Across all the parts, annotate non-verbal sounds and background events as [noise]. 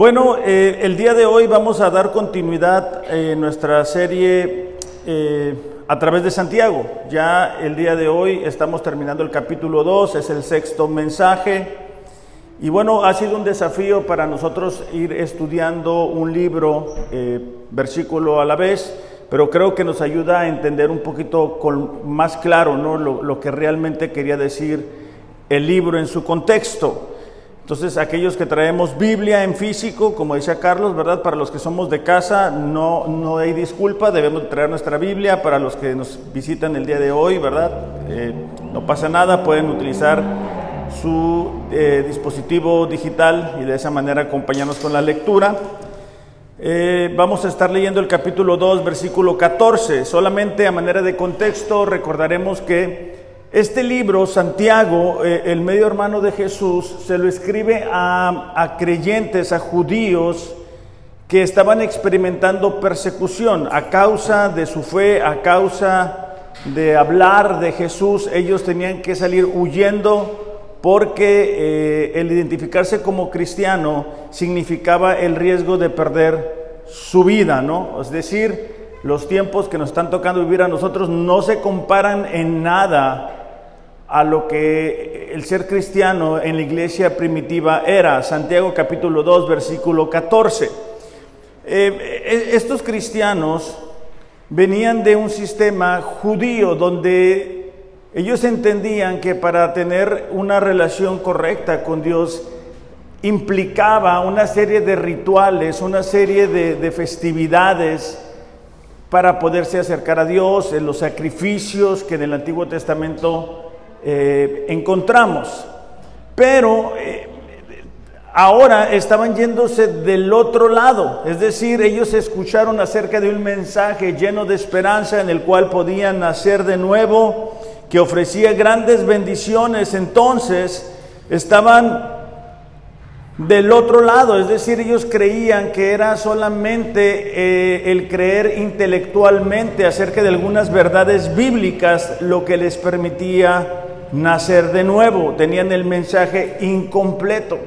Bueno, eh, el día de hoy vamos a dar continuidad en nuestra serie eh, a través de Santiago. Ya el día de hoy estamos terminando el capítulo 2, es el sexto mensaje. Y bueno, ha sido un desafío para nosotros ir estudiando un libro, eh, versículo a la vez, pero creo que nos ayuda a entender un poquito con, más claro ¿no? lo que realmente quería decir el libro en su contexto. Entonces, aquellos que traemos Biblia en físico, como decía Carlos, ¿verdad? Para los que somos de casa, no, no hay disculpa, debemos traer nuestra Biblia. Para los que nos visitan el día de hoy, ¿verdad? Eh, no pasa nada, pueden utilizar su eh, dispositivo digital y de esa manera acompañarnos con la lectura. Eh, vamos a estar leyendo el capítulo 2, versículo 14. Solamente a manera de contexto, recordaremos que este libro, Santiago, eh, el medio hermano de Jesús, se lo escribe a, creyentes, a judíos que estaban experimentando persecución a causa de su fe, a causa de hablar de Jesús. Ellos tenían que salir huyendo porque eh, el identificarse como cristiano significaba el riesgo de perder su vida, ¿no? Es decir, los tiempos que nos están tocando vivir a nosotros no se comparan en nada a lo que el ser cristiano en la iglesia primitiva era. Santiago capítulo 2, versículo 14. Eh, estos cristianos venían de un sistema judío donde ellos entendían que para tener una relación correcta con Dios implicaba una serie de rituales, una serie de, de festividades para poderse acercar a Dios, en los sacrificios que en el Antiguo Testamento eh, encontramos. Pero eh, ahora estaban yéndose del otro lado, es decir, ellos escucharon acerca de un mensaje lleno de esperanza en el cual podían nacer de nuevo, que ofrecía grandes bendiciones, entonces estaban del otro lado, es decir, ellos creían que era solamente eh, el creer intelectualmente acerca de algunas verdades bíblicas lo que les permitía nacer de nuevo, tenían el mensaje incompleto.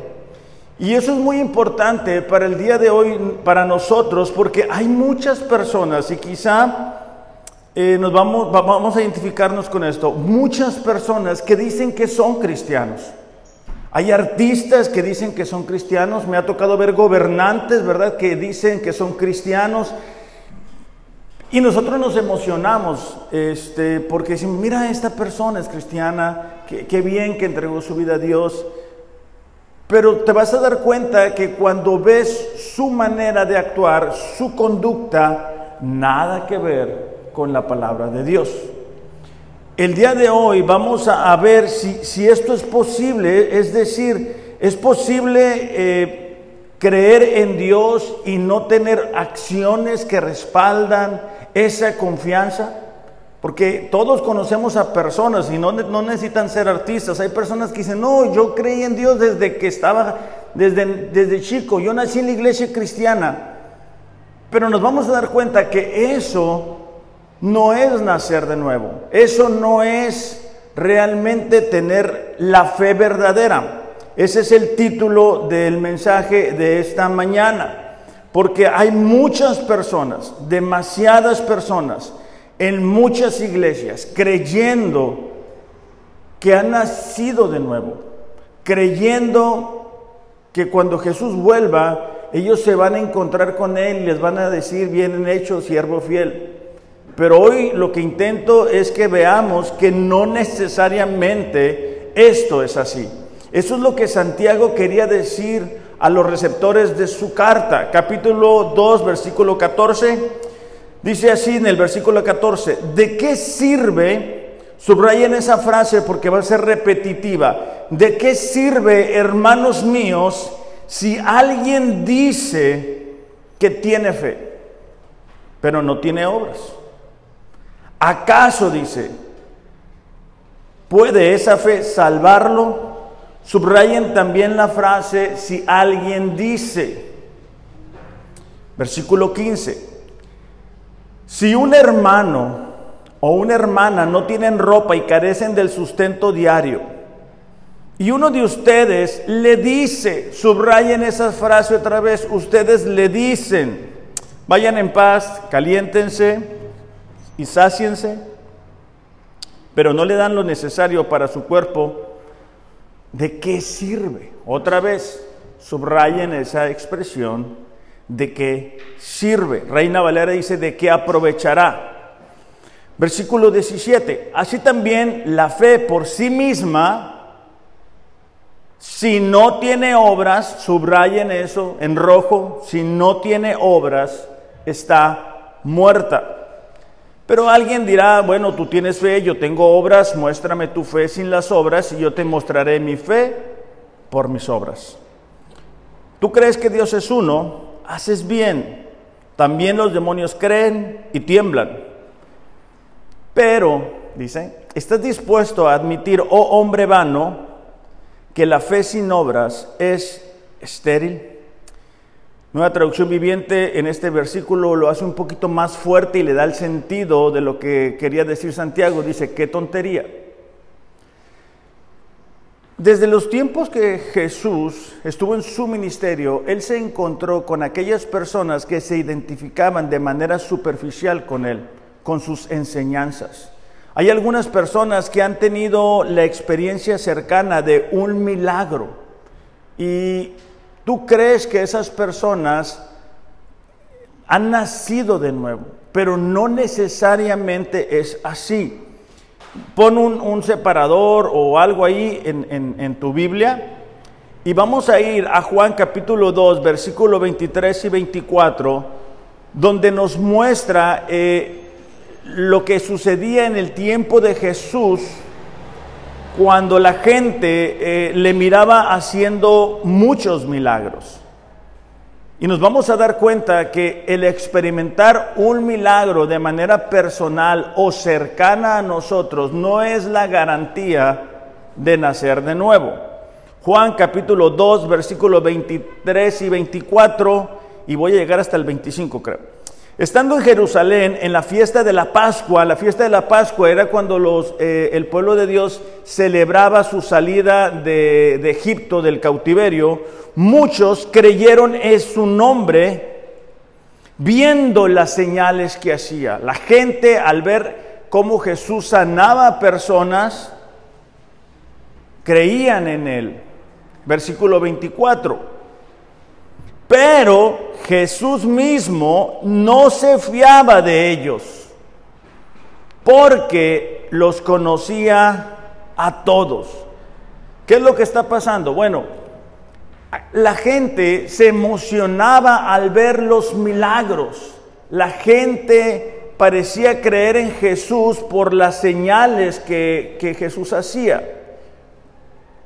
Y eso es muy importante para el día de hoy, para nosotros, porque hay muchas personas, y quizá eh, nos vamos, vamos a identificarnos con esto, muchas personas que dicen que son cristianos. Hay artistas que dicen que son cristianos, me ha tocado ver gobernantes, ¿verdad?, que dicen que son cristianos, y nosotros nos emocionamos este, porque decimos, mira, esta persona es cristiana, qué, bien que entregó su vida a Dios. Pero te vas a dar cuenta que cuando ves su manera de actuar, su conducta, nada que ver con la palabra de Dios. El día de hoy vamos a, ver si, si, esto es posible, es decir, es posible eh, creer en Dios y no tener acciones que respaldan esa confianza? Porque todos conocemos a personas y no, no, necesitan ser artistas. Hay personas que dicen, no, yo creí en Dios desde que estaba, desde, desde chico, yo nací en la iglesia cristiana. Pero nos vamos a dar cuenta que eso no es nacer de nuevo. Eso no es realmente tener la fe verdadera. Ese es el título del mensaje de esta mañana. Porque hay muchas personas, demasiadas personas, en muchas iglesias, creyendo que han nacido de nuevo, creyendo que cuando Jesús vuelva, ellos se van a encontrar con Él y les van a decir, bien hecho, siervo fiel. Pero hoy lo que intento es que veamos que no necesariamente esto es así. Eso es lo que Santiago quería decir a los receptores de su carta. Capítulo 2, versículo 14. Dice así en el versículo 14, ¿de qué sirve? Subrayen esa frase porque va a ser repetitiva. ¿De qué sirve, hermanos míos, si alguien dice que tiene fe, pero no tiene obras? ¿Acaso dice, puede esa fe salvarlo? Subrayen también la frase si alguien dice, versículo 15, si un hermano o una hermana no tienen ropa y carecen del sustento diario, y uno de ustedes le dice, subrayen esa frase otra vez, ustedes le dicen, vayan en paz, caliéntense y sáciense, pero no le dan lo necesario para su cuerpo, ¿de qué sirve? Otra vez, subrayen esa expresión, ¿de qué sirve? Reina Valera dice, ¿de qué aprovechará? Versículo 17, así también la fe por sí misma, si no tiene obras, subrayen eso en rojo, si no tiene obras, está muerta. Pero alguien dirá, bueno, tú tienes fe, yo tengo obras, muéstrame tu fe sin las obras y yo te mostraré mi fe por mis obras. Tú crees que Dios es uno, haces bien. También los demonios creen y tiemblan. Pero, dice, ¿estás dispuesto a admitir, oh hombre vano, que la fe sin obras es estéril. Nueva traducción viviente en este versículo lo hace un poquito más fuerte y le da el sentido de lo que quería decir Santiago. Dice, qué tontería. Desde los tiempos que Jesús estuvo en su ministerio, Él se encontró con aquellas personas que se identificaban de manera superficial con Él, con sus enseñanzas. Hay algunas personas que han tenido la experiencia cercana de un milagro y tú crees que esas personas han nacido de nuevo, pero no necesariamente es así. Pon un, separador o algo ahí en, tu Biblia y vamos a ir a Juan capítulo 2, versículo 23 y 24, donde nos muestra... Eh, lo que sucedía en el tiempo de Jesús cuando la gente eh, le miraba haciendo muchos milagros. Y nos vamos a dar cuenta que el experimentar un milagro de manera personal o cercana a nosotros no es la garantía de nacer de nuevo. Juan capítulo 2, versículos 23 y 24, y voy a llegar hasta el 25 creo. Estando en Jerusalén, en la fiesta de la Pascua, la fiesta de la Pascua era cuando eh, el pueblo de Dios celebraba su salida de, de Egipto, del cautiverio, muchos creyeron en su nombre viendo las señales que hacía. La gente al ver cómo Jesús sanaba a personas, creían en él. Versículo 24. Pero Jesús mismo no se fiaba de ellos, porque los conocía a todos. ¿Qué es lo que está pasando? Bueno, la gente se emocionaba al ver los milagros. La gente parecía creer en Jesús por las señales que, Jesús hacía.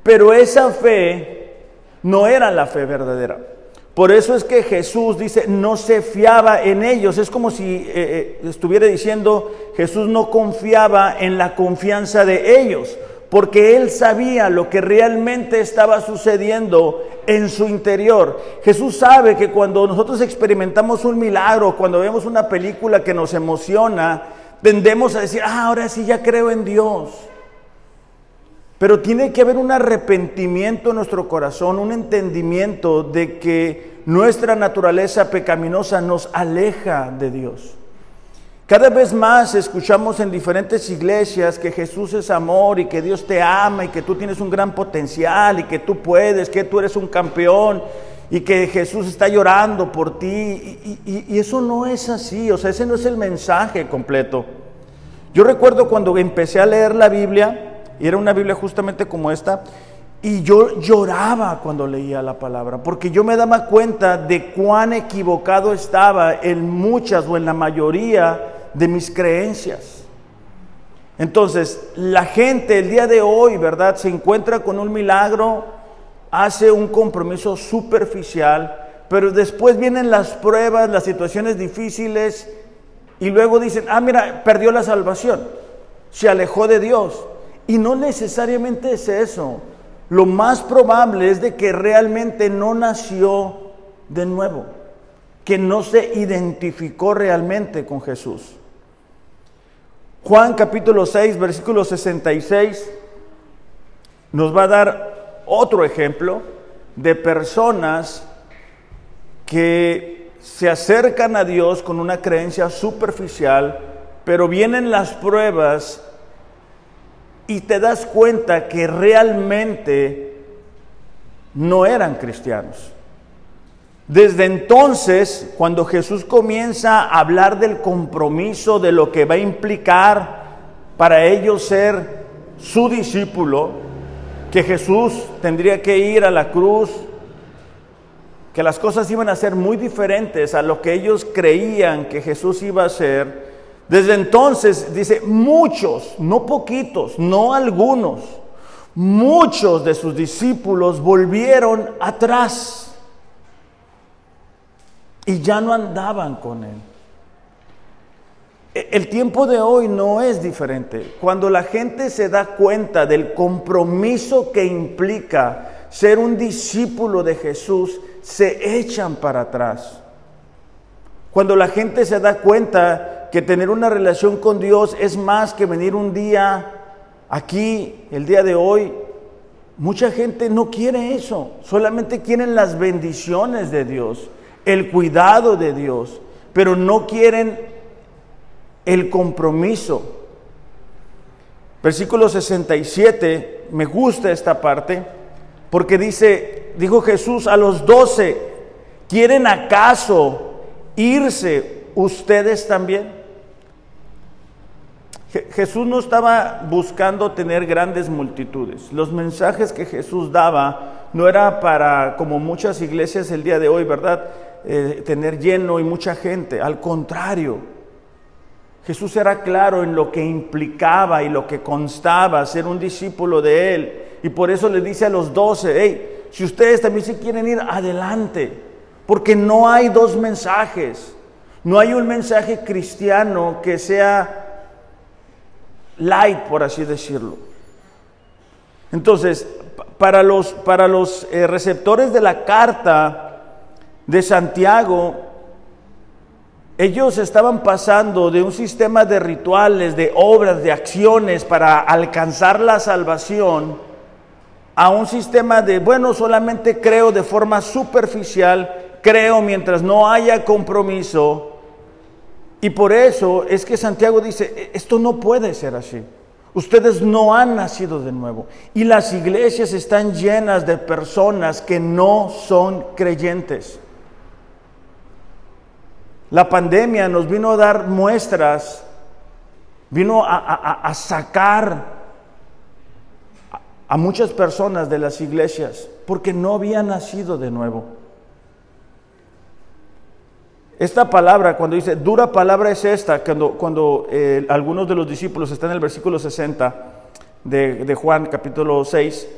Pero esa fe no era la fe verdadera. Por eso es que Jesús dice, no se fiaba en ellos. Es como si eh, eh, estuviera diciendo, Jesús no confiaba en la confianza de ellos, porque él sabía lo que realmente estaba sucediendo en su interior. Jesús sabe que cuando nosotros experimentamos un milagro, cuando vemos una película que nos emociona, tendemos a decir, ah, ahora sí ya creo en Dios. Pero tiene que haber un arrepentimiento en nuestro corazón, un entendimiento de que nuestra naturaleza pecaminosa nos aleja de Dios. Cada vez más escuchamos en diferentes iglesias que Jesús es amor y que Dios te ama y que tú tienes un gran potencial y que tú puedes, que tú eres un campeón y que Jesús está llorando por ti. Y, eso no es así, o sea, ese no es el mensaje completo. Yo recuerdo cuando empecé a leer la Biblia, y era una Biblia justamente como esta. Y yo lloraba cuando leía la palabra, porque yo me daba cuenta de cuán equivocado estaba en muchas o en la mayoría de mis creencias. Entonces, la gente el día de hoy, ¿verdad? Se encuentra con un milagro, hace un compromiso superficial, pero después vienen las pruebas, las situaciones difíciles, y luego dicen, ah, mira, perdió la salvación, se alejó de Dios. Y no necesariamente es eso. Lo más probable es de que realmente no nació de nuevo, que no se identificó realmente con Jesús. Juan capítulo 6, versículo 66 nos va a dar otro ejemplo de personas que se acercan a Dios con una creencia superficial, pero vienen las pruebas y te das cuenta que realmente no eran cristianos. Desde entonces, cuando Jesús comienza a hablar del compromiso, de lo que va a implicar para ellos ser su discípulo, que Jesús tendría que ir a la cruz, que las cosas iban a ser muy diferentes a lo que ellos creían que Jesús iba a hacer, desde entonces dice, muchos, no poquitos, no algunos, muchos de sus discípulos volvieron atrás y ya no andaban con él. E, el tiempo de hoy no es diferente. Cuando la gente se da cuenta del compromiso que implica ser un discípulo de Jesús, se echan para atrás. Cuando la gente se da cuenta que tener una relación con Dios es más que venir un día aquí, el día de hoy, mucha gente no quiere eso, solamente quieren las bendiciones de Dios el cuidado de Dios, pero no quieren el compromiso. Versículo 67, me gusta esta parte, porque dice, dijo Jesús a los doce, ¿quieren acaso irse ustedes también? Jesús no estaba buscando tener grandes multitudes. Los mensajes que Jesús daba no era para, como muchas iglesias el día de hoy, ¿verdad? Eh, tener lleno y mucha gente. Al contrario, Jesús era claro en lo que implicaba y lo que constaba ser un discípulo de Él. Y por eso le dice a los doce, hey, si ustedes también se quieren ir, adelante. Porque no hay dos mensajes. No hay un mensaje cristiano que sea light, por así decirlo. Entonces, para los, para los eh, receptores de la carta, de Santiago, ellos estaban pasando de un sistema de rituales, de obras, de acciones para alcanzar la salvación, a un sistema de, bueno, solamente creo de forma superficial, creo mientras no haya compromiso. Y por eso es que Santiago dice, e, esto no puede ser así. Ustedes no han nacido de nuevo. Y las iglesias están llenas de personas que no son creyentes. La pandemia nos vino a dar muestras, vino a, sacar a muchas personas de las iglesias porque no habían nacido de nuevo. Esta palabra, cuando dice dura palabra es esta, cuando, eh, algunos de los discípulos están en el versículo 60 de, de Juan capítulo 6,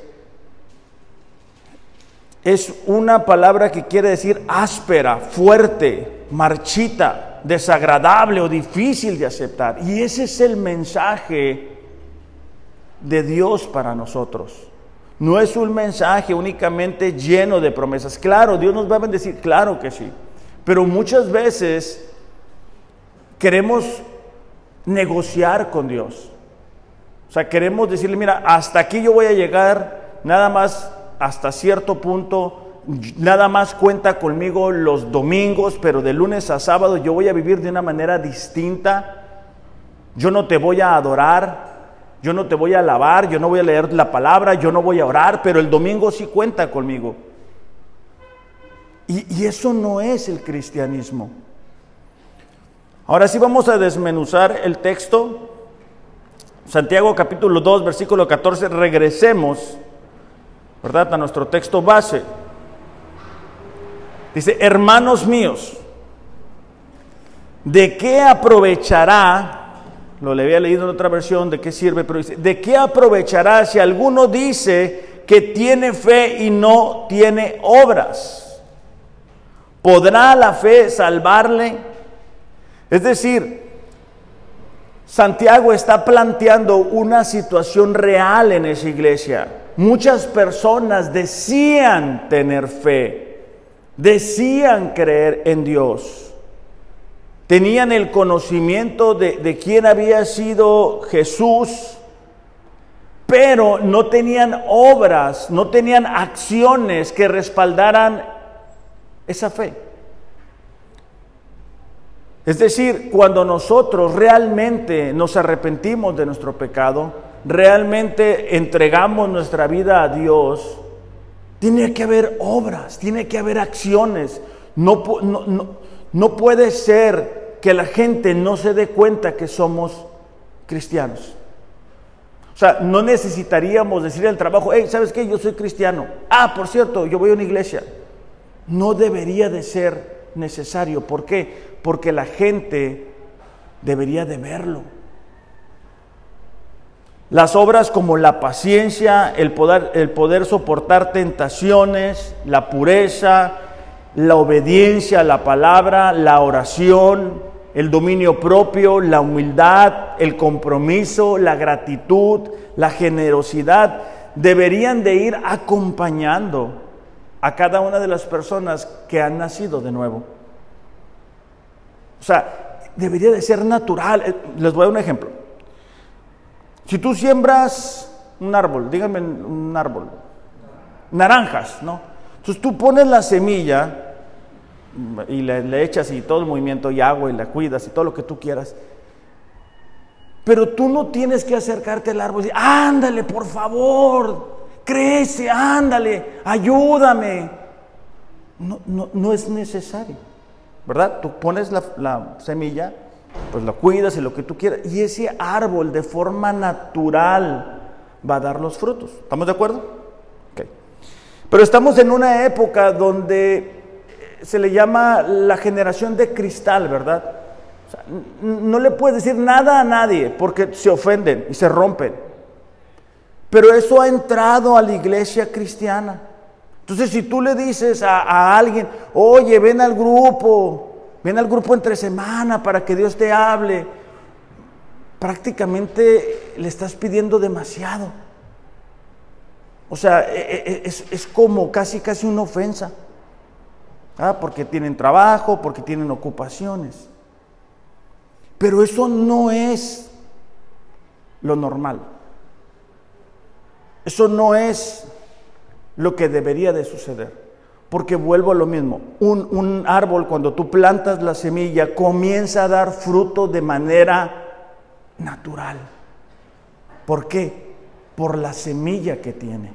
es una palabra que quiere decir áspera, fuerte, marchita, desagradable o difícil de aceptar. Y ese es el mensaje de Dios para nosotros. No es un mensaje únicamente lleno de promesas. Claro, Dios nos va a bendecir, claro que sí. Pero muchas veces queremos negociar con Dios. O sea, queremos decirle, mira, hasta aquí yo voy a llegar, nada más hasta cierto punto nada más cuenta conmigo los domingos, pero de lunes a sábado yo voy a vivir de una manera distinta. Yo no te voy a adorar, yo no te voy a alabar, yo no voy a leer la palabra, yo no voy a orar, pero el domingo sí cuenta conmigo. Y, eso no es el cristianismo. Ahora sí vamos a desmenuzar el texto. Santiago capítulo 2, versículo 14. Regresemos ¿verdad? A nuestro texto base. Dice, hermanos míos, ¿de qué aprovechará? Lo le había leído en otra versión, ¿de qué sirve? Pero dice, ¿de qué aprovechará si alguno dice que tiene fe y no tiene obras? ¿Podrá la fe salvarle? Es decir, Santiago está planteando una situación real en esa iglesia muchas personas decían tener fe, decían creer en Dios, tenían el conocimiento de, quién había sido Jesús, pero no tenían obras, no tenían acciones que respaldaran esa fe. Es decir, cuando nosotros realmente nos arrepentimos de nuestro pecado, realmente entregamos nuestra vida a Dios, tiene que haber obras, tiene que haber acciones. No, no, puede ser que la gente no se dé cuenta que somos cristianos. O sea, no necesitaríamos decir al trabajo, hey, ¿sabes qué? Yo soy cristiano. Ah, por cierto, yo voy a una iglesia. No debería de ser necesario. ¿Por qué? Porque la gente debería de verlo. Las obras como la paciencia, el poder, el poder soportar tentaciones, la pureza, la obediencia a la palabra, la oración, el dominio propio, la humildad, el compromiso, la gratitud, la generosidad, deberían de ir acompañando a cada una de las personas que han nacido de nuevo. O sea, debería de ser natural. Eh, les voy a dar un ejemplo. Si tú siembras un árbol, díganme un árbol, naranjas, ¿no? Entonces tú pones la semilla y le, echas y todo el movimiento y agua y la cuidas y todo lo que tú quieras. Pero tú no tienes que acercarte al árbol y decir, ándale, por favor, crece, ándale, ayúdame. No, no, es necesario, ¿verdad? Tú pones la, la semilla pues lo cuidas y lo que tú quieras. Y ese árbol de forma natural va a dar los frutos. ¿Estamos de acuerdo? Okay. Pero estamos en una época donde se le llama la generación de cristal, ¿verdad? no le puedes decir nada a nadie porque se ofenden y se rompen. Pero eso ha entrado a la iglesia cristiana. Entonces, si tú le dices a, alguien, oye, ven al grupo, Ven al grupo entre semana para que Dios te hable. Prácticamente le estás pidiendo demasiado. O sea, e, e, e, es, es como casi, casi una ofensa. Ah, porque tienen trabajo, porque tienen ocupaciones. Pero eso no es lo normal. Eso no es lo que debería de suceder. Porque vuelvo a lo mismo, un, árbol cuando tú plantas la semilla comienza a dar fruto de manera natural. ¿Por qué? Por la semilla que tiene.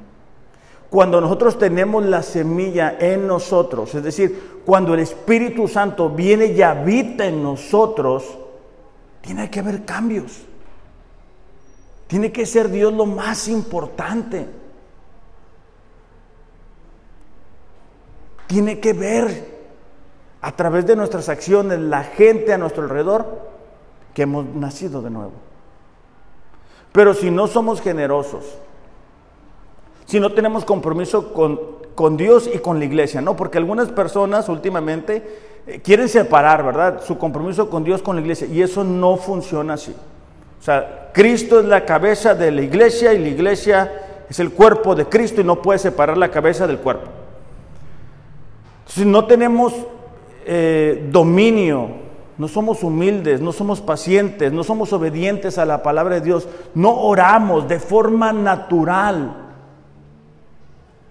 Cuando nosotros tenemos la semilla en nosotros, es decir, cuando el Espíritu Santo viene y habita en nosotros, tiene que haber cambios. Tiene que ser Dios lo más importante. tiene que ver a través de nuestras acciones la gente a nuestro alrededor que hemos nacido de nuevo. Pero si no somos generosos, si no tenemos compromiso con, con Dios y con la iglesia, ¿no? Porque algunas personas últimamente eh, quieren separar, ¿verdad? Su compromiso con Dios, con la iglesia, y eso no funciona así. O sea, Cristo es la cabeza de la iglesia y la iglesia es el cuerpo de Cristo y no puede separar la cabeza del cuerpo. Si no tenemos eh, dominio, no somos humildes, no somos pacientes, no somos obedientes a la palabra de Dios, no oramos de forma natural,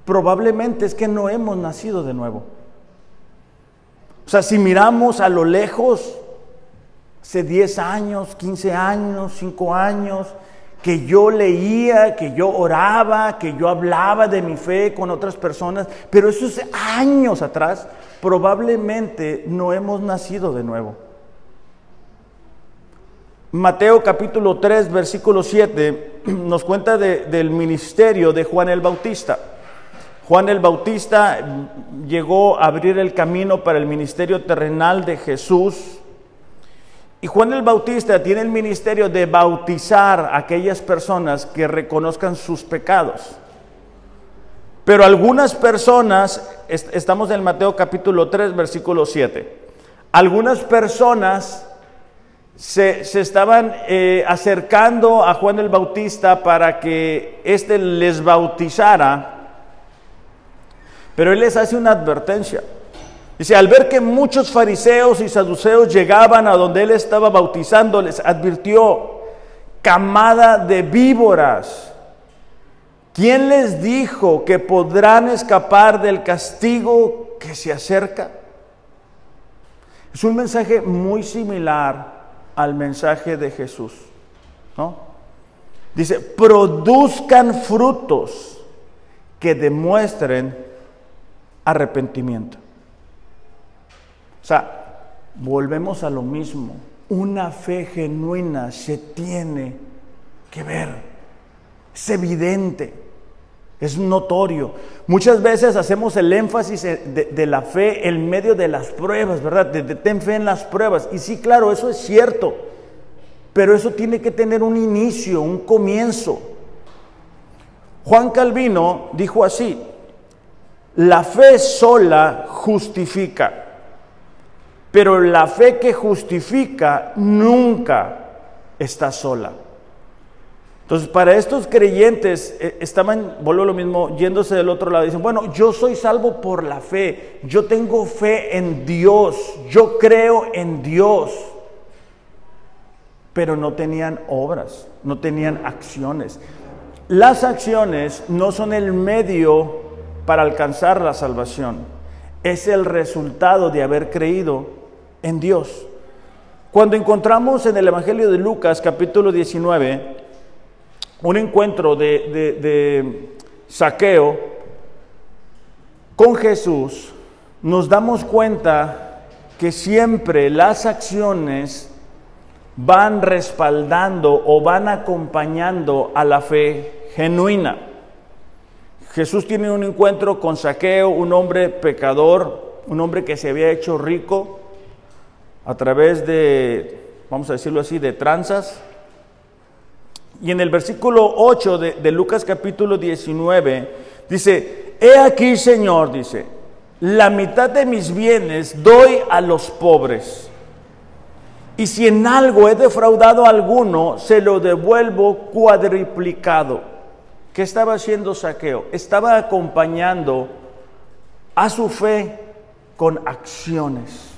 probablemente es que no hemos nacido de nuevo. O sea, si miramos a lo lejos, hace 10 años, 15 años, 5 años, que yo leía, que yo oraba, que yo hablaba de mi fe con otras personas, pero esos años atrás probablemente no hemos nacido de nuevo. Mateo capítulo 3, versículo 7 [clears throat] nos cuenta del ministerio de Juan el Bautista. Juan el Bautista llegó a abrir el camino para el ministerio terrenal de Jesús y Juan el Bautista tiene el ministerio de bautizar a aquellas personas que reconozcan sus pecados. Pero algunas personas, estamos en Mateo capítulo 3, versículo 7, algunas personas se, estaban eh, acercando a Juan el Bautista para que éste les bautizara, pero él les hace una advertencia. Dice, al ver que muchos fariseos y saduceos llegaban a donde él estaba bautizando, les advirtió, camada de víboras, ¿Quién les dijo que podrán escapar del castigo que se acerca? Es un mensaje muy similar al mensaje de Jesús, ¿no? Dice, produzcan frutos que demuestren arrepentimiento. O sea, volvemos a lo mismo. Una fe genuina se tiene que ver. Es evidente, es notorio. Muchas veces hacemos el énfasis de, la fe en medio de las pruebas, ¿verdad? De, de, ten fe en las pruebas. Y sí, claro, eso es cierto. Pero eso tiene que tener un inicio, un comienzo. Juan Calvino dijo así, la fe sola justifica, pero la fe que justifica nunca está sola. Entonces, para estos creyentes, eh, estaban, vuelvo lo mismo, yéndose del otro lado, dicen, bueno, yo soy salvo por la fe, yo tengo fe en Dios, yo creo en Dios, pero no tenían obras, no tenían acciones. Las acciones no son el medio para alcanzar la salvación. Es el resultado de haber creído en Dios. Cuando encontramos en el Evangelio de Lucas capítulo 19 un encuentro de, saqueo con Jesús, nos damos cuenta que siempre las acciones van respaldando o van acompañando a la fe genuina. Jesús tiene un encuentro con Saqueo, un hombre pecador, un hombre que se había hecho rico a través de, vamos a decirlo así, de tranzas. Y en el versículo 8 de, de Lucas capítulo 19 dice, he aquí Señor, dice, la mitad de mis bienes doy a los pobres. Y si en algo he defraudado a alguno, se lo devuelvo cuadriplicado. ¿Qué estaba haciendo Saqueo? Estaba acompañando a su fe con acciones.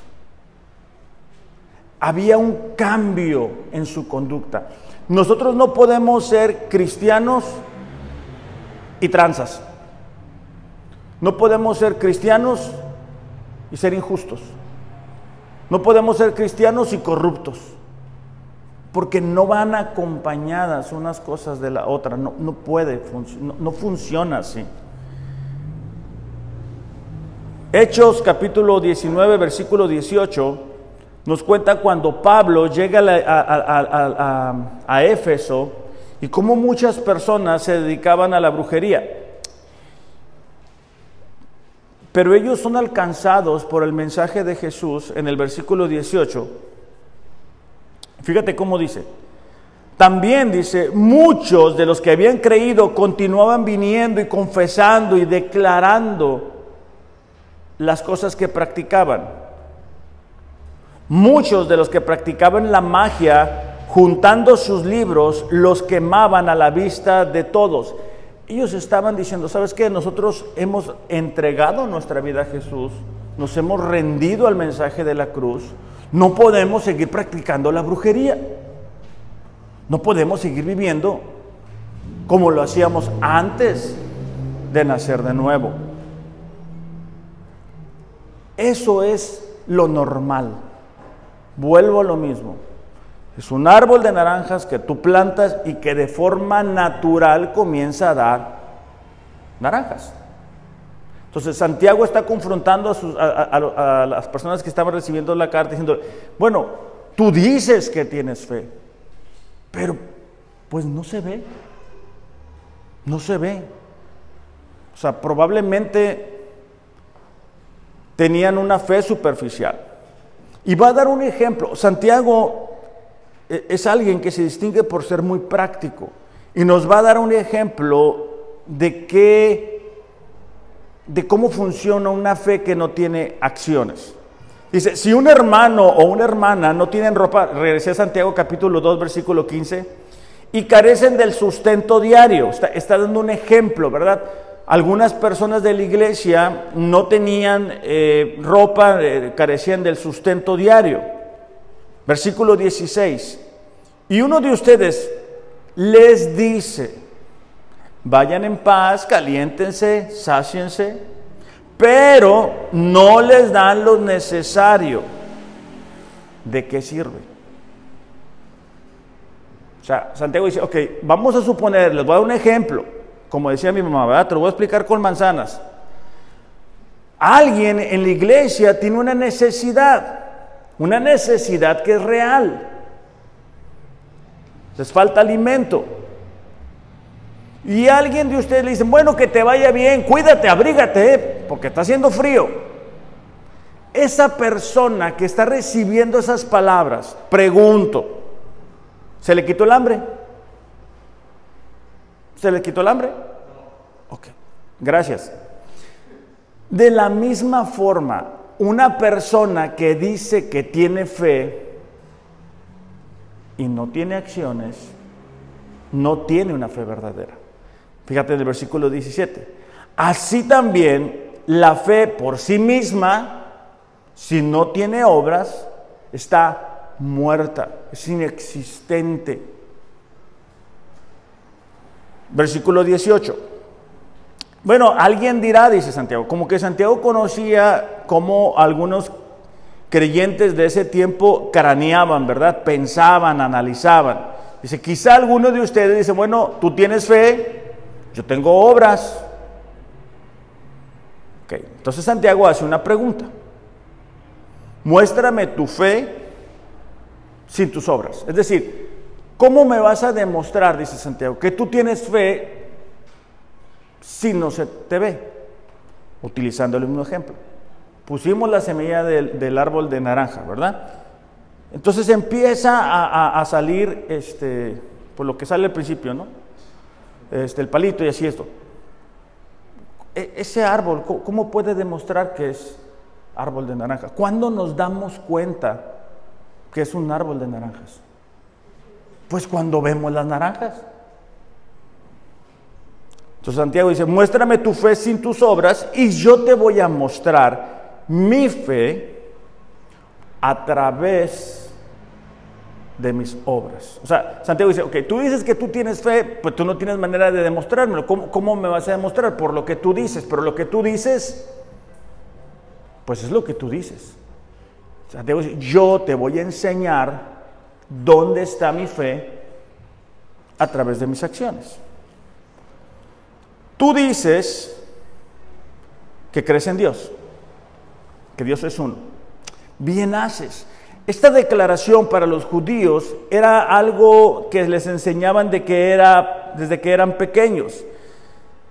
Había un cambio en su conducta. Nosotros no podemos ser cristianos y tranzas. No podemos ser cristianos y ser injustos. No podemos ser cristianos y corruptos porque no van acompañadas unas cosas de la otra, no, puede, no, funciona así. Hechos capítulo 19, versículo 18, nos cuenta cuando Pablo llega a, Éfeso y cómo muchas personas se dedicaban a la brujería. Pero ellos son alcanzados por el mensaje de Jesús en el versículo 18 Fíjate cómo dice. También dice, muchos de los que habían creído continuaban viniendo y confesando y declarando las cosas que practicaban. Muchos de los que practicaban la magia, juntando sus libros, los quemaban a la vista de todos. Ellos estaban diciendo, ¿sabes qué? Nosotros hemos entregado nuestra vida a Jesús, nos hemos rendido al mensaje de la cruz, no podemos seguir practicando la brujería. No podemos seguir viviendo como lo hacíamos antes de nacer de nuevo. Eso es lo normal. Vuelvo a lo mismo. Es un árbol de naranjas que tú plantas y que de forma natural comienza a dar naranjas. Entonces Santiago está confrontando a, las personas que estaban recibiendo la carta diciendo, bueno, tú dices que tienes fe, pero pues no se ve, no se ve. O sea, probablemente tenían una fe superficial. Y va a dar un ejemplo. Santiago eh, es alguien que se distingue por ser muy práctico y nos va a dar un ejemplo de qué de cómo funciona una fe que no tiene acciones. Dice, si un hermano o una hermana no tienen ropa, regresé a Santiago capítulo 2, versículo 15, y carecen del sustento diario, está, dando un ejemplo, ¿verdad? Algunas personas de la iglesia no tenían eh, ropa, eh, carecían del sustento diario. Versículo 16, y uno de ustedes les dice, vayan en paz, caliéntense, sáciense, pero no les dan lo necesario. ¿De qué sirve? O sea, Santiago dice, ok, vamos a suponer, les voy a dar un ejemplo, como decía mi mamá. Te lo voy a explicar con manzanas. Alguien en la iglesia tiene una necesidad, una necesidad que es real. Les falta alimento. Y alguien de ustedes le dice, bueno, que te vaya bien, cuídate, abrígate, porque está haciendo frío. Esa persona que está recibiendo esas palabras, pregunto, ¿se le quitó el hambre? ¿Se le quitó el hambre? Gracias. De la misma forma, una persona que dice que tiene fe y no tiene acciones, no tiene una fe verdadera. Fíjate en el versículo 17. Así también la fe por sí misma, si no tiene obras, está muerta, es inexistente. Versículo 18. Bueno, alguien dirá, dice Santiago, como que Santiago conocía cómo algunos creyentes de ese tiempo craneaban, ¿verdad? Pensaban, analizaban. Dice, quizá alguno de ustedes dice, bueno, tú tienes fe, yo tengo obras. Entonces Santiago hace una pregunta. Muéstrame tu fe sin tus obras. Es decir, ¿cómo me vas a demostrar, dice Santiago, que tú tienes fe si no se te ve? Utilizando el mismo ejemplo. Pusimos la semilla del, árbol de naranja, ¿verdad? Entonces empieza a, a salir, este, por lo que sale al principio, ¿no? este, el palito y así esto. E, ese árbol, ¿cómo puede demostrar que es árbol de naranja? ¿Cuándo nos damos cuenta que es un árbol de naranjas? Pues cuando vemos las naranjas. Entonces Santiago dice, muéstrame tu fe sin tus obras y yo te voy a mostrar mi fe a través de mis obras. O sea, Santiago dice, ok, tú dices que tú tienes fe, pues tú no tienes manera de demostrármelo. ¿Cómo, me vas a demostrar? Por lo que tú dices, pero lo que tú dices, pues es lo que tú dices. Santiago dice, yo te voy a enseñar dónde está mi fe a través de mis acciones. Tú dices que crees en Dios, que Dios es uno. Bien haces. Esta declaración para los judíos era algo que les enseñaban de que era desde que eran pequeños.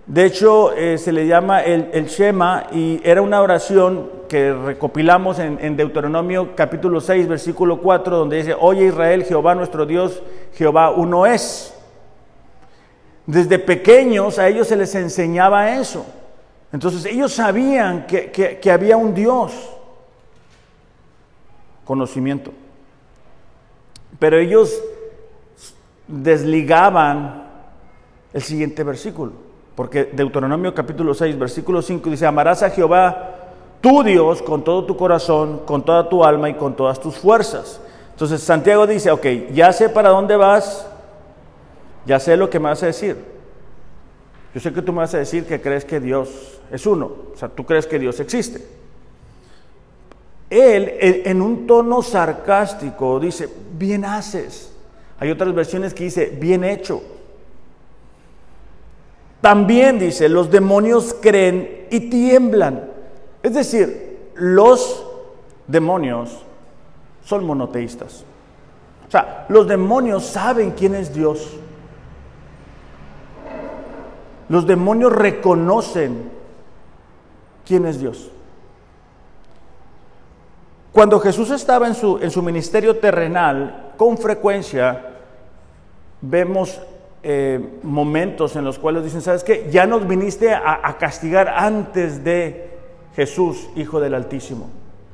De hecho, eh, se le llama el, Shema y era una oración que recopilamos en, en, Deuteronomio capítulo 6, versículo 4, donde dice, oye Israel, Jehová nuestro Dios, Jehová uno es. Desde pequeños a ellos se les enseñaba eso. Entonces ellos sabían que, que había un Dios conocimiento. Pero ellos desligaban el siguiente versículo, porque Deuteronomio capítulo 6, versículo 5 dice, amarás a Jehová tu Dios con todo tu corazón, con toda tu alma y con todas tus fuerzas. Entonces Santiago dice, ok, ya sé para dónde vas, ya sé lo que me vas a decir. Yo sé que tú me vas a decir que crees que Dios es uno, o sea, tú crees que Dios existe. Él, en un tono sarcástico, dice, bien haces. Hay otras versiones que dice, bien hecho. También dice, los demonios creen y tiemblan. Es decir, los demonios son monoteístas. O sea, los demonios saben quién es Dios. Los demonios reconocen quién es Dios. Cuando Jesús estaba en su, en su ministerio terrenal, con frecuencia vemos eh, momentos en los cuales dicen, ¿sabes qué? Ya nos viniste a, castigar antes de Jesús, Hijo del Altísimo.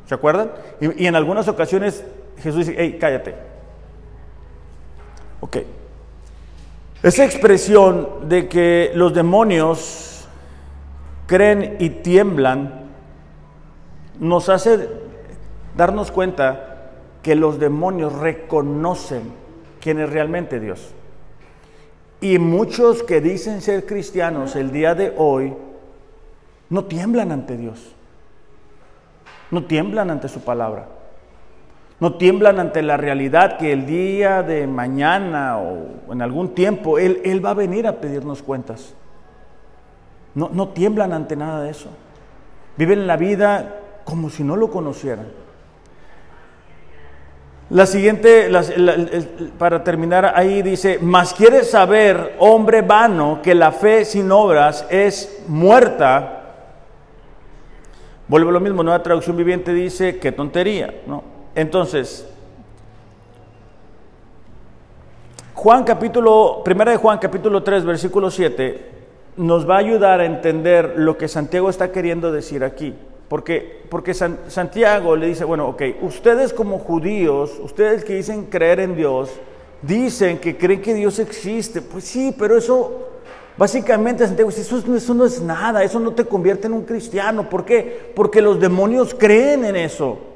¿Se acuerdan? Y, en algunas ocasiones Jesús dice, hey, cállate. Ok. Esa expresión de que los demonios creen y tiemblan nos hace darnos cuenta que los demonios reconocen quién es realmente Dios. Y muchos que dicen ser cristianos el día de hoy no tiemblan ante Dios. No tiemblan ante su palabra. No tiemblan ante la realidad que el día de mañana o en algún tiempo Él, él va a venir a pedirnos cuentas. No, no tiemblan ante nada de eso. Viven la vida como si no lo conocieran. La siguiente, para terminar ahí dice, mas quieres saber, hombre vano, que la fe sin obras es muerta. Vuelve lo mismo, nueva traducción viviente dice, qué tontería, ¿no? Entonces, Juan capítulo, primera de Juan capítulo 3, versículo 7, nos va a ayudar a entender lo que Santiago está queriendo decir aquí. Porque, porque Santiago le dice, bueno, ok, ustedes como judíos, ustedes que dicen creer en Dios, dicen que creen que Dios existe. Pues sí, pero eso, básicamente Santiago dice, eso, eso no es nada, eso no te convierte en un cristiano. ¿Por qué? Porque los demonios creen en eso.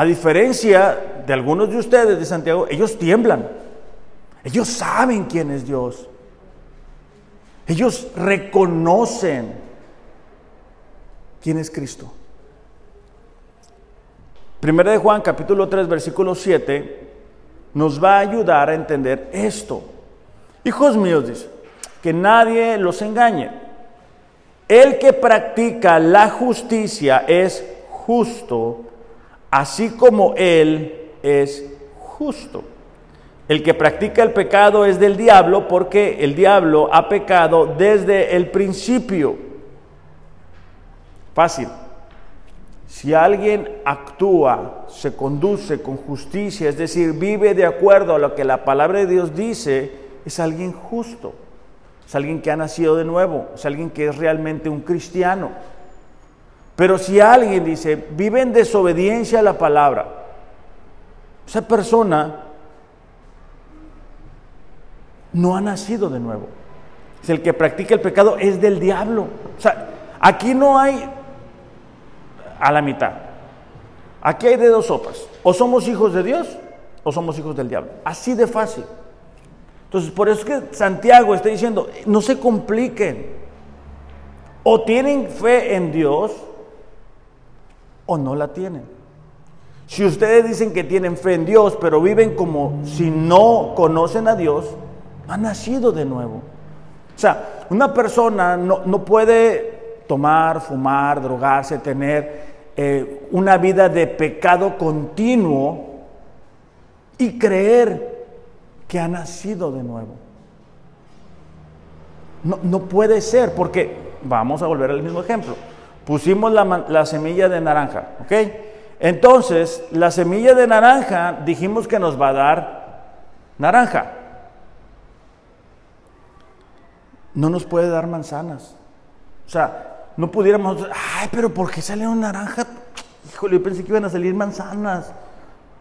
A diferencia de algunos de ustedes de Santiago, ellos tiemblan. Ellos saben quién es Dios. Ellos reconocen quién es Cristo. Primera de Juan capítulo 3 versículo 7 nos va a ayudar a entender esto. Hijos míos, dice, que nadie los engañe. El que practica la justicia es justo, así como Él es justo. El que practica el pecado es del diablo porque el diablo ha pecado desde el principio. Fácil. Si alguien actúa, se conduce con justicia, es decir, vive de acuerdo a lo que la palabra de Dios dice, es alguien justo, es alguien que ha nacido de nuevo, es alguien que es realmente un cristiano. Pero si alguien dice, vive en desobediencia a la palabra, esa persona no ha nacido de nuevo. Es el que practica el pecado es del diablo. O sea, aquí no hay a la mitad. Aquí hay de dos sopas. O somos hijos de Dios o somos hijos del diablo. Así de fácil. Entonces, por eso es que Santiago está diciendo, no se compliquen. O tienen fe en Dios o no la tienen. Si ustedes dicen que tienen fe en Dios, pero viven como si no conocen a Dios, ha nacido de nuevo. O sea, una persona no, puede tomar, fumar, drogarse, tener eh, una vida de pecado continuo y creer que ha nacido de nuevo. No, no puede ser, porque vamos a volver al mismo ejemplo. Pusimos la, la semilla de naranja, ¿ok? Entonces, la semilla de naranja dijimos que nos va a dar naranja. no nos puede dar manzanas. O sea, no pudiéramos, ay, pero ¿por qué sale una naranja? Híjole, yo pensé que iban a salir manzanas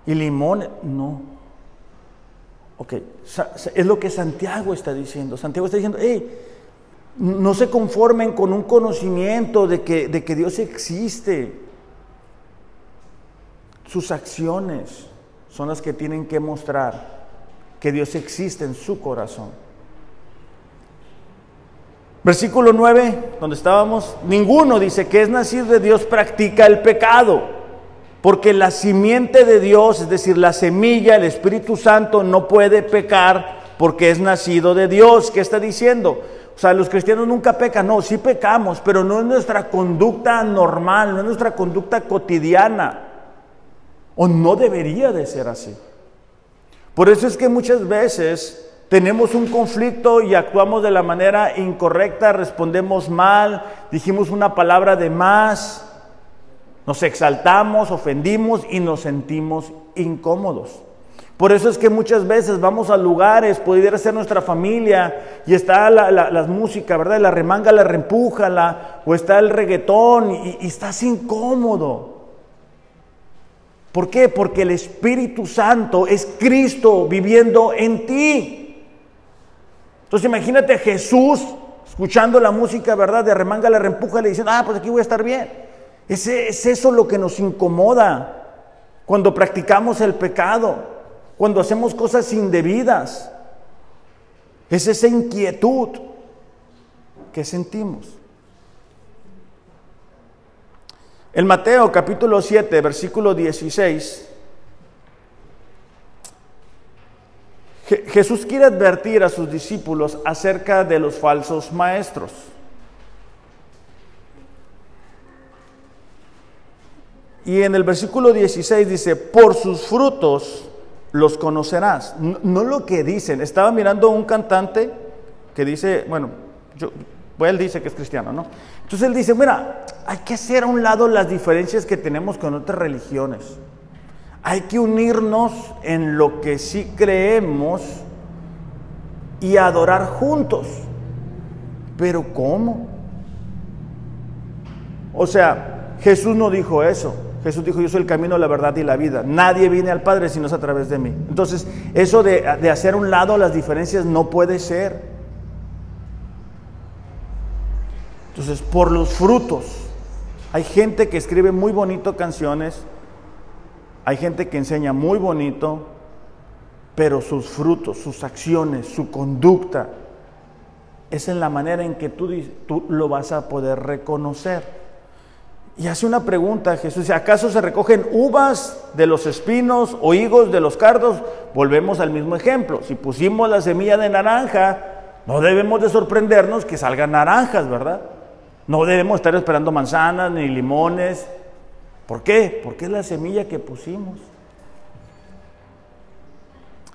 y limones. No. Ok, es lo que Santiago está diciendo. Santiago está diciendo, hey, no se conformen con un conocimiento de que, de que Dios existe. Sus acciones son las que tienen que mostrar que Dios existe en su corazón. Versículo 9, donde estábamos, ninguno dice que es nacido de Dios practica el pecado, porque la simiente de Dios, es decir, la semilla, el Espíritu Santo, no puede pecar porque es nacido de Dios. ¿Qué está diciendo? O sea, los cristianos nunca pecan, no, sí pecamos, pero no es nuestra conducta normal, no es nuestra conducta cotidiana, o no debería de ser así. Por eso es que muchas veces tenemos un conflicto y actuamos de la manera incorrecta, respondemos mal, dijimos una palabra de más, nos exaltamos, ofendimos y nos sentimos incómodos. Por eso es que muchas veces vamos a lugares, pudiera ser nuestra familia, y está la, música, ¿verdad? La remanga, la reempuja, la, o está el reggaetón, y, estás incómodo. ¿Por qué? Porque el Espíritu Santo es Cristo viviendo en ti. Entonces imagínate a Jesús escuchando la música, ¿verdad? De remanga, le reempuja, le diciendo, ah, pues aquí voy a estar bien. Es eso lo que nos incomoda cuando practicamos el pecado, cuando hacemos cosas indebidas. Es esa inquietud que sentimos. En Mateo capítulo 7, versículo 16, Jesús quiere advertir a sus discípulos acerca de los falsos maestros. Y en el versículo 16 dice, por sus frutos los conocerás. No, lo que dicen. Estaba mirando un cantante que dice, bueno, yo, pues él dice que es cristiano, ¿no? Entonces él dice, mira, hay que hacer a un lado las diferencias que tenemos con otras religiones. Hay que unirnos en lo que sí creemos y adorar juntos. Pero ¿cómo? O sea, Jesús no dijo eso. Jesús dijo, yo soy el camino, la verdad y la vida. Nadie viene al Padre si no es a través de mí. Entonces, eso de, de hacer un lado las diferencias no puede ser. Entonces, por los frutos. Hay gente que escribe muy bonito canciones, hay gente que enseña muy bonito, pero sus frutos, sus acciones, su conducta, es en la manera en que tú, tú lo vas a poder reconocer. Y hace una pregunta Jesús, ¿acaso se recogen uvas de los espinos o higos de los cardos? Volvemos al mismo ejemplo. Si pusimos la semilla de naranja, no debemos de sorprendernos que salgan naranjas, ¿verdad? No debemos estar esperando manzanas ni limones ¿Por qué? Porque es la semilla que pusimos.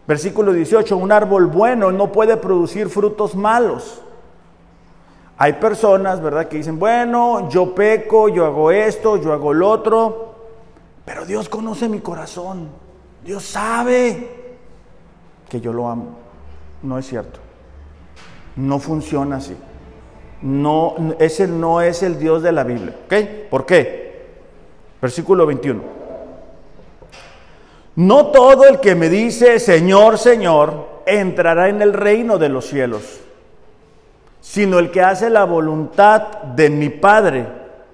Versículo 18, un árbol bueno no puede producir frutos malos. Hay personas, ¿verdad?, que dicen, bueno, yo peco, yo hago esto, yo hago lo otro, pero Dios conoce mi corazón. Dios sabe que yo lo amo. No es cierto. No funciona así. No, ese no es el Dios de la Biblia. ¿Ok? ¿Por qué? Versículo 21. No todo el que me dice, Señor, Señor, entrará en el reino de los cielos, sino el que hace la voluntad de mi Padre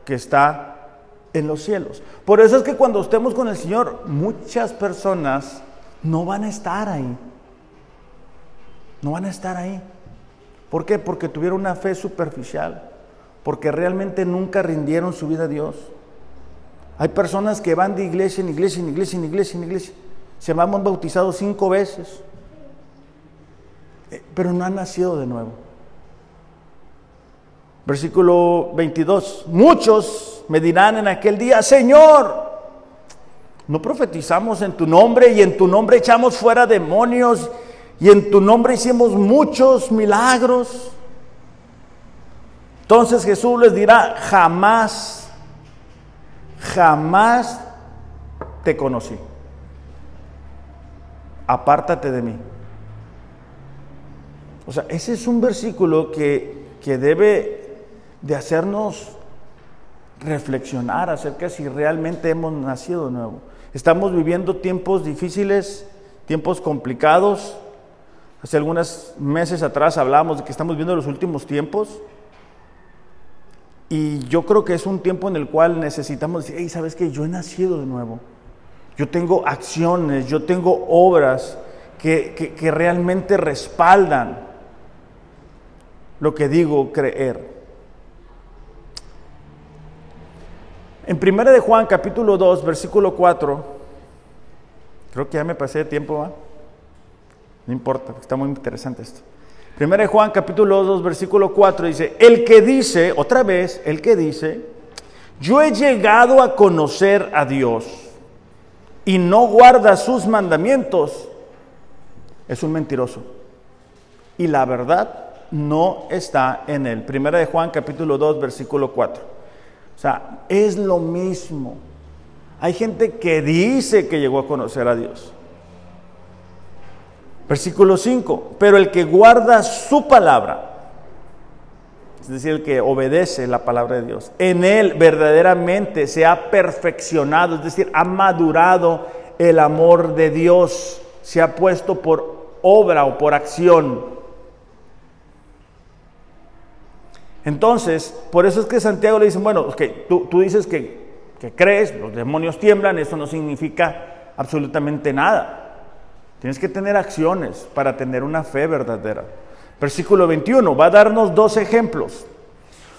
que está en los cielos. Por eso es que cuando estemos con el Señor, muchas personas no van a estar ahí. No van a estar ahí. ¿Por qué? Porque tuvieron una fe superficial, porque realmente nunca rindieron su vida a Dios. Hay personas que van de iglesia en iglesia, en iglesia, en iglesia, en iglesia. Se han bautizado cinco veces, eh, pero no han nacido de nuevo. Versículo 22. Muchos me dirán en aquel día, Señor, no profetizamos en tu nombre y en tu nombre echamos fuera demonios y en tu nombre hicimos muchos milagros. Entonces Jesús les dirá, jamás jamás te conocí. Apártate de mí. O sea, ese es un versículo que, que debe de hacernos reflexionar acerca de si realmente hemos nacido de nuevo. Estamos viviendo tiempos difíciles, tiempos complicados. Hace algunos meses atrás hablábamos de que estamos viendo los últimos tiempos. Y yo creo que es un tiempo en el cual necesitamos decir, hey, ¿sabes qué? Yo he nacido de nuevo. Yo tengo acciones, yo tengo obras que, realmente respaldan lo que digo creer. En 1 de Juan capítulo 2, versículo 4, creo que ya me pasé de tiempo. No importa, está muy interesante esto. Primera de Juan capítulo 2 versículo 4 dice, el que dice, otra vez, el que dice, yo he llegado a conocer a Dios y no guarda sus mandamientos, es un mentiroso. Y la verdad no está en él. Primera de Juan capítulo 2 versículo 4. O sea, es lo mismo. Hay gente que dice que llegó a conocer a Dios, Versículo 5, pero el que guarda su palabra, es decir, el que obedece la palabra de Dios, en él verdaderamente se ha perfeccionado, es decir, ha madurado el amor de Dios, se ha puesto por obra o por acción. Entonces, por eso es que Santiago le dice, bueno, okay, tú, tú dices que, que crees, los demonios tiemblan, eso no significa absolutamente nada. Tienes que tener acciones para tener una fe verdadera. Versículo 21, va a darnos dos ejemplos.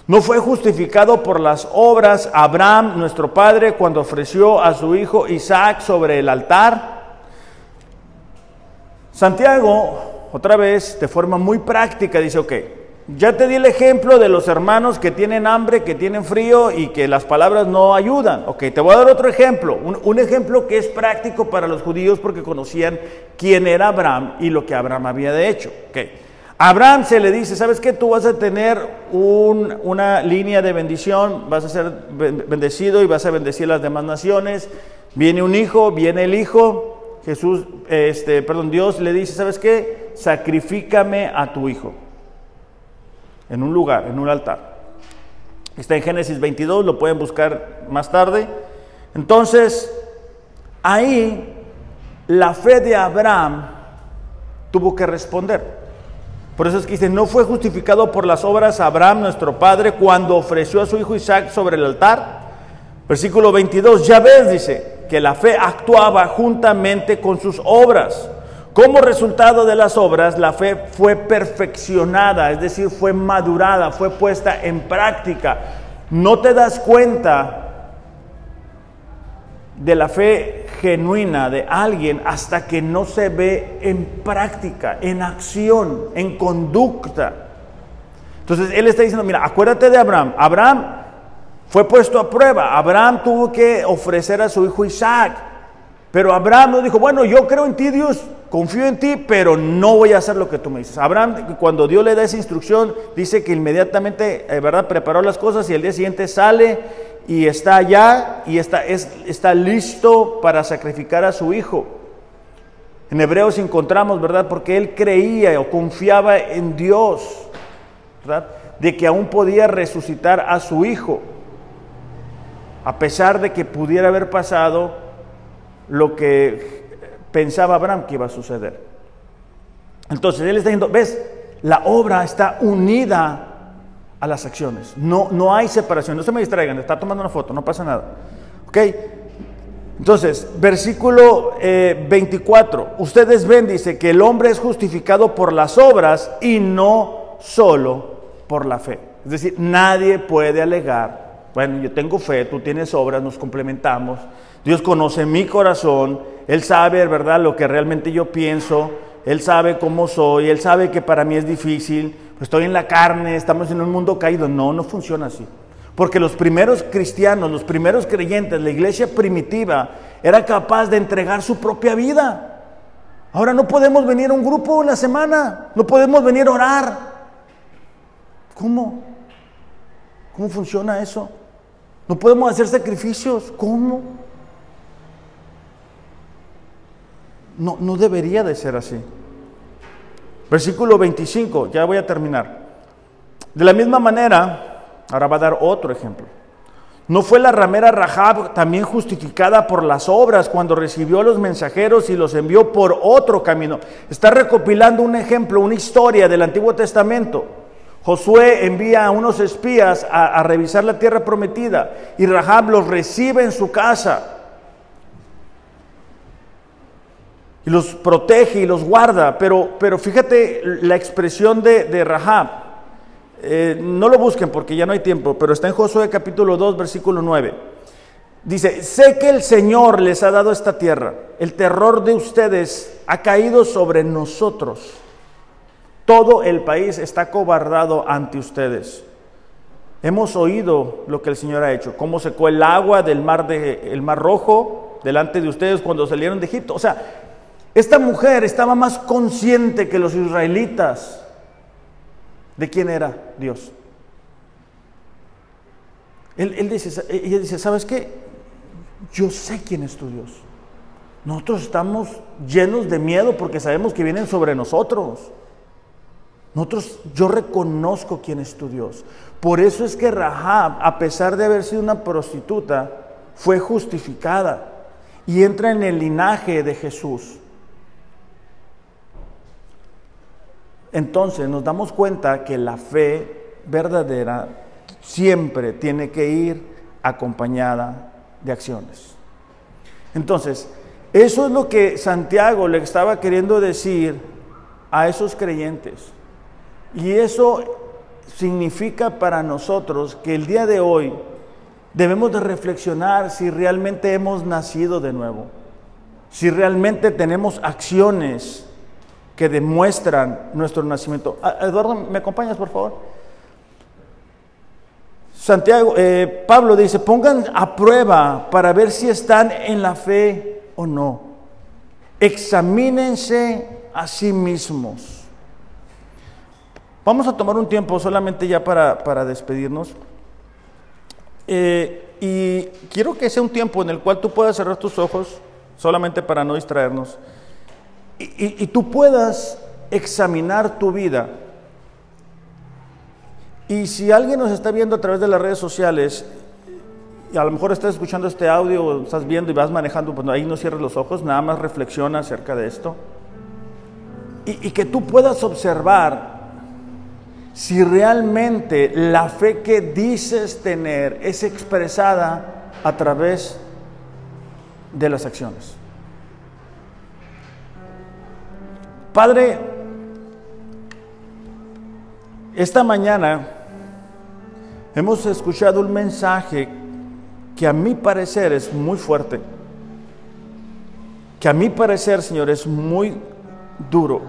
No fue justificado por las obras Abraham, nuestro padre, cuando ofreció a su hijo Isaac sobre el altar. Santiago, otra vez, de forma muy práctica, dice, ok, ya te di el ejemplo de los hermanos que tienen hambre, que tienen frío y que las palabras no ayudan. Ok, te voy a dar otro ejemplo, un, ejemplo que es práctico para los judíos porque conocían quién era Abraham y lo que Abraham había de hecho. Okay. Abraham se le dice, ¿sabes qué? Tú vas a tener una línea de bendición, vas a ser bendecido y vas a bendecir las demás naciones. Viene un hijo, viene el hijo, Jesús, este, perdón, Dios le dice, ¿sabes qué? Sacrifícame a tu hijo en un lugar, en un altar. Está en Génesis 22, lo pueden buscar más tarde. Entonces, ahí la fe de Abraham tuvo que responder. Por eso es que dice, no fue justificado por las obras Abraham, nuestro padre, cuando ofreció a su hijo Isaac sobre el altar. Versículo 22, ya ves, dice, que la fe actuaba juntamente con sus obras. Como resultado de las obras, la fe fue perfeccionada, es decir, fue madurada, fue puesta en práctica. No te das cuenta de la fe genuina de alguien hasta que no se ve en práctica, en acción, en conducta. Entonces él está diciendo, mira, acuérdate de Abraham. Abraham fue puesto a prueba. Abraham tuvo que ofrecer a su hijo Isaac. Pero Abraham no dijo, bueno, yo creo en ti, Dios, confío en ti, pero no voy a hacer lo que tú me dices. Abraham, cuando Dios le da esa instrucción, dice que inmediatamente, eh, ¿verdad?, preparó las cosas y el día siguiente sale y está allá y está, está listo para sacrificar a su hijo. En Hebreos encontramos, ¿verdad?, porque él creía o confiaba en Dios, ¿verdad?, de que aún podía resucitar a su hijo, a pesar de que pudiera haber pasado lo que pensaba Abraham que iba a suceder. Entonces él está diciendo, ves, la obra está unida a las acciones. No, no hay separación. No se me distraigan, está tomando una foto, no pasa nada. ¿Ok? Entonces, versículo 24. Eh, Ustedes ven, dice, que el hombre es justificado por las obras y no solo por la fe. Es decir, nadie puede alegar, bueno, yo tengo fe, tú tienes obras, nos complementamos. Dios conoce mi corazón, Él sabe, ¿verdad?, lo que realmente yo pienso, Él sabe cómo soy, Él sabe que para mí es difícil, pues estoy en la carne, estamos en un mundo caído. No, no funciona así. Porque los primeros cristianos, los primeros creyentes, la iglesia primitiva, era capaz de entregar su propia vida. Ahora no podemos venir a un grupo en la semana, no podemos venir a orar. ¿Cómo? ¿Cómo funciona eso? No podemos hacer sacrificios. ¿Cómo? No, no debería de ser así. Versículo 25, ya voy a terminar. De la misma manera, ahora va a dar otro ejemplo. ¿No fue la ramera Rahab también justificada por las obras cuando recibió a los mensajeros y los envió por otro camino? Está recopilando un ejemplo, una historia del Antiguo Testamento. Josué envía a unos espías a, a revisar la tierra prometida y Rahab los recibe en su casa. Y los protege y los guarda. Pero, pero fíjate la expresión de, de Rahab. Eh, no lo busquen porque ya no hay tiempo, pero está en Josué capítulo 2, versículo 9. Dice, sé que el Señor les ha dado esta tierra. El terror de ustedes ha caído sobre nosotros. Todo el país está cobardado ante ustedes. Hemos oído lo que el Señor ha hecho, cómo secó el agua del mar, de, el mar rojo delante de ustedes cuando salieron de Egipto. O sea, esta mujer estaba más consciente que los israelitas de quién era Dios. Él, dice, ella dice, ¿sabes qué? Yo sé quién es tu Dios. Nosotros estamos llenos de miedo porque sabemos que vienen sobre nosotros. Nosotros, yo reconozco quién es tu Dios. Por eso es que Rahab, a pesar de haber sido una prostituta, fue justificada y entra en el linaje de Jesús. Entonces nos damos cuenta que la fe verdadera siempre tiene que ir acompañada de acciones. Entonces, eso es lo que Santiago le estaba queriendo decir a esos creyentes. Y eso significa para nosotros que el día de hoy debemos de reflexionar si realmente hemos nacido de nuevo, si realmente tenemos acciones que demuestran nuestro nacimiento. Ah, Eduardo, ¿me acompañas por favor? Santiago, eh, Pablo dice, pongan a prueba para ver si están en la fe o no. Examínense a sí mismos. Vamos a tomar un tiempo solamente ya para, despedirnos. Eh, y quiero que sea un tiempo en el cual tú puedas cerrar tus ojos, solamente para no distraernos, y, tú puedas examinar tu vida. Y si alguien nos está viendo a través de las redes sociales, y a lo mejor estás escuchando este audio estás viendo y vas manejando, pues ahí no cierres los ojos, nada más reflexiona acerca de esto. Y que tú puedas observar si realmente la fe que dices tener es expresada a través de las acciones. Padre, esta mañana hemos escuchado un mensaje que a mi parecer es muy fuerte, que a mi parecer, Señor, es muy duro,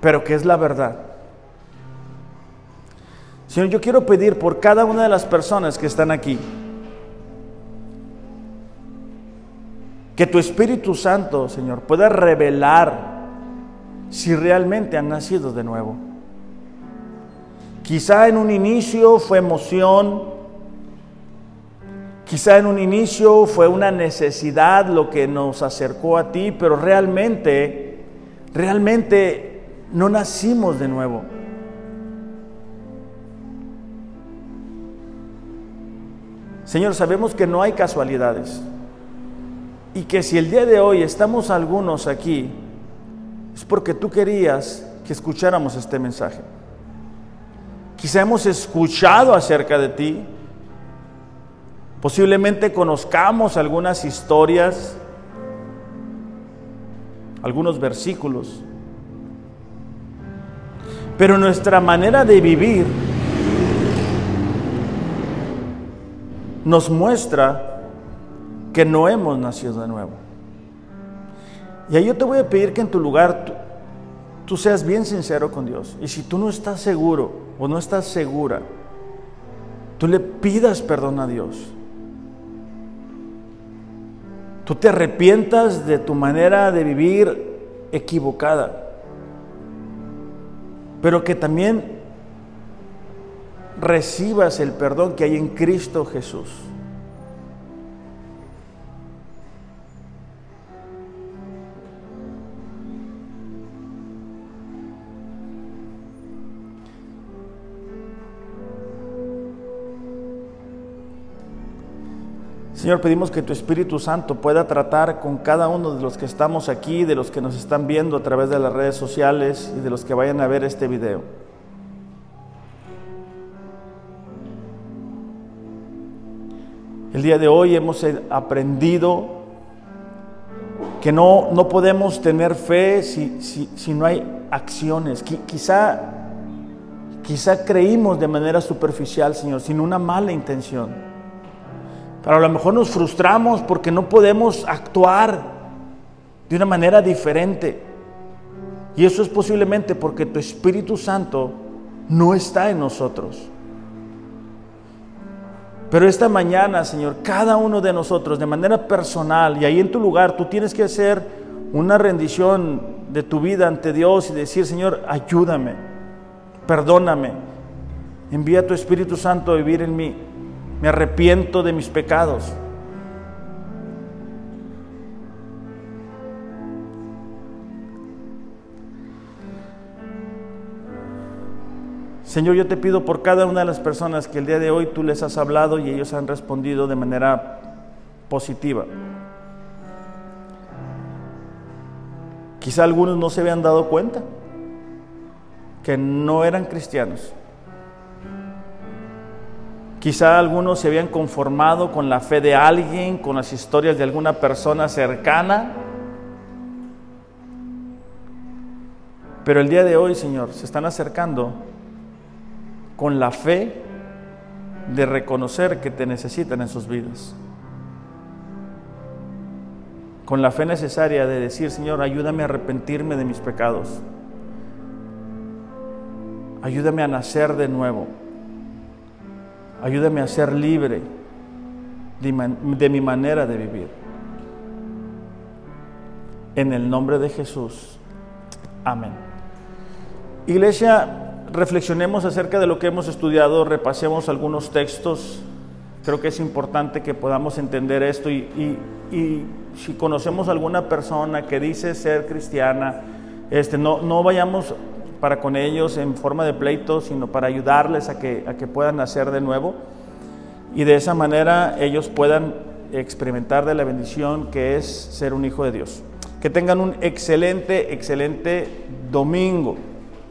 pero que es la verdad. Señor, yo quiero pedir por cada una de las personas que están aquí, que tu Espíritu Santo, Señor, pueda revelar si realmente han nacido de nuevo. Quizá en un inicio fue emoción, quizá en un inicio fue una necesidad lo que nos acercó a ti, pero realmente, realmente no nacimos de nuevo. Señor, sabemos que no hay casualidades y que si el día de hoy estamos algunos aquí, es porque tú querías que escucháramos este mensaje. Quizá hemos escuchado acerca de ti, posiblemente conozcamos algunas historias, algunos versículos, pero nuestra manera de vivir nos muestra que no hemos nacido de nuevo. Y ahí yo te voy a pedir que en tu lugar tú, seas bien sincero con Dios. Y si tú no estás seguro o no estás segura, tú le pidas perdón a Dios. Tú te arrepientas de tu manera de vivir equivocada. Pero que también recibas el perdón que hay en Cristo Jesús. Señor, pedimos que tu Espíritu Santo pueda tratar con cada uno de los que estamos aquí, de los que nos están viendo a través de las redes sociales y de los que vayan a ver este video. El día de hoy hemos aprendido que no, no podemos tener fe si, si, no hay acciones. Quizá, quizá creímos de manera superficial, Señor, sin una mala intención. Pero a lo mejor nos frustramos porque no podemos actuar de una manera diferente. Y eso es posiblemente porque tu Espíritu Santo no está en nosotros. Pero esta mañana, Señor, cada uno de nosotros, de manera personal, y ahí en tu lugar, tú tienes que hacer una rendición de tu vida ante Dios y decir, Señor, ayúdame, perdóname, envía tu Espíritu Santo a vivir en mí, me arrepiento de mis pecados. Señor, yo te pido por cada una de las personas que el día de hoy tú les has hablado y ellos han respondido de manera positiva. Quizá algunos no se habían dado cuenta que no eran cristianos. Quizá algunos se habían conformado con la fe de alguien, con las historias de alguna persona cercana Pero el día de hoy, Señor, se están acercando con la fe de reconocer que te necesitan en sus vidas. Con la fe necesaria de decir, Señor, ayúdame a arrepentirme de mis pecados. Ayúdame a nacer de nuevo. Ayúdame a ser libre de, mi manera de vivir. En el nombre de Jesús. Amén. Iglesia, reflexionemos acerca de lo que hemos estudiado, repasemos algunos textos. Creo que es importante que podamos entender esto y, si conocemos alguna persona que dice ser cristiana, este, no, no vayamos para con ellos en forma de pleito, sino para ayudarles a que, a que puedan nacer de nuevo y de esa manera ellos puedan experimentar de la bendición que es ser un hijo de Dios. Que tengan un excelente, excelente domingo.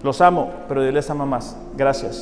Los amo, pero Dios les ama más. Gracias.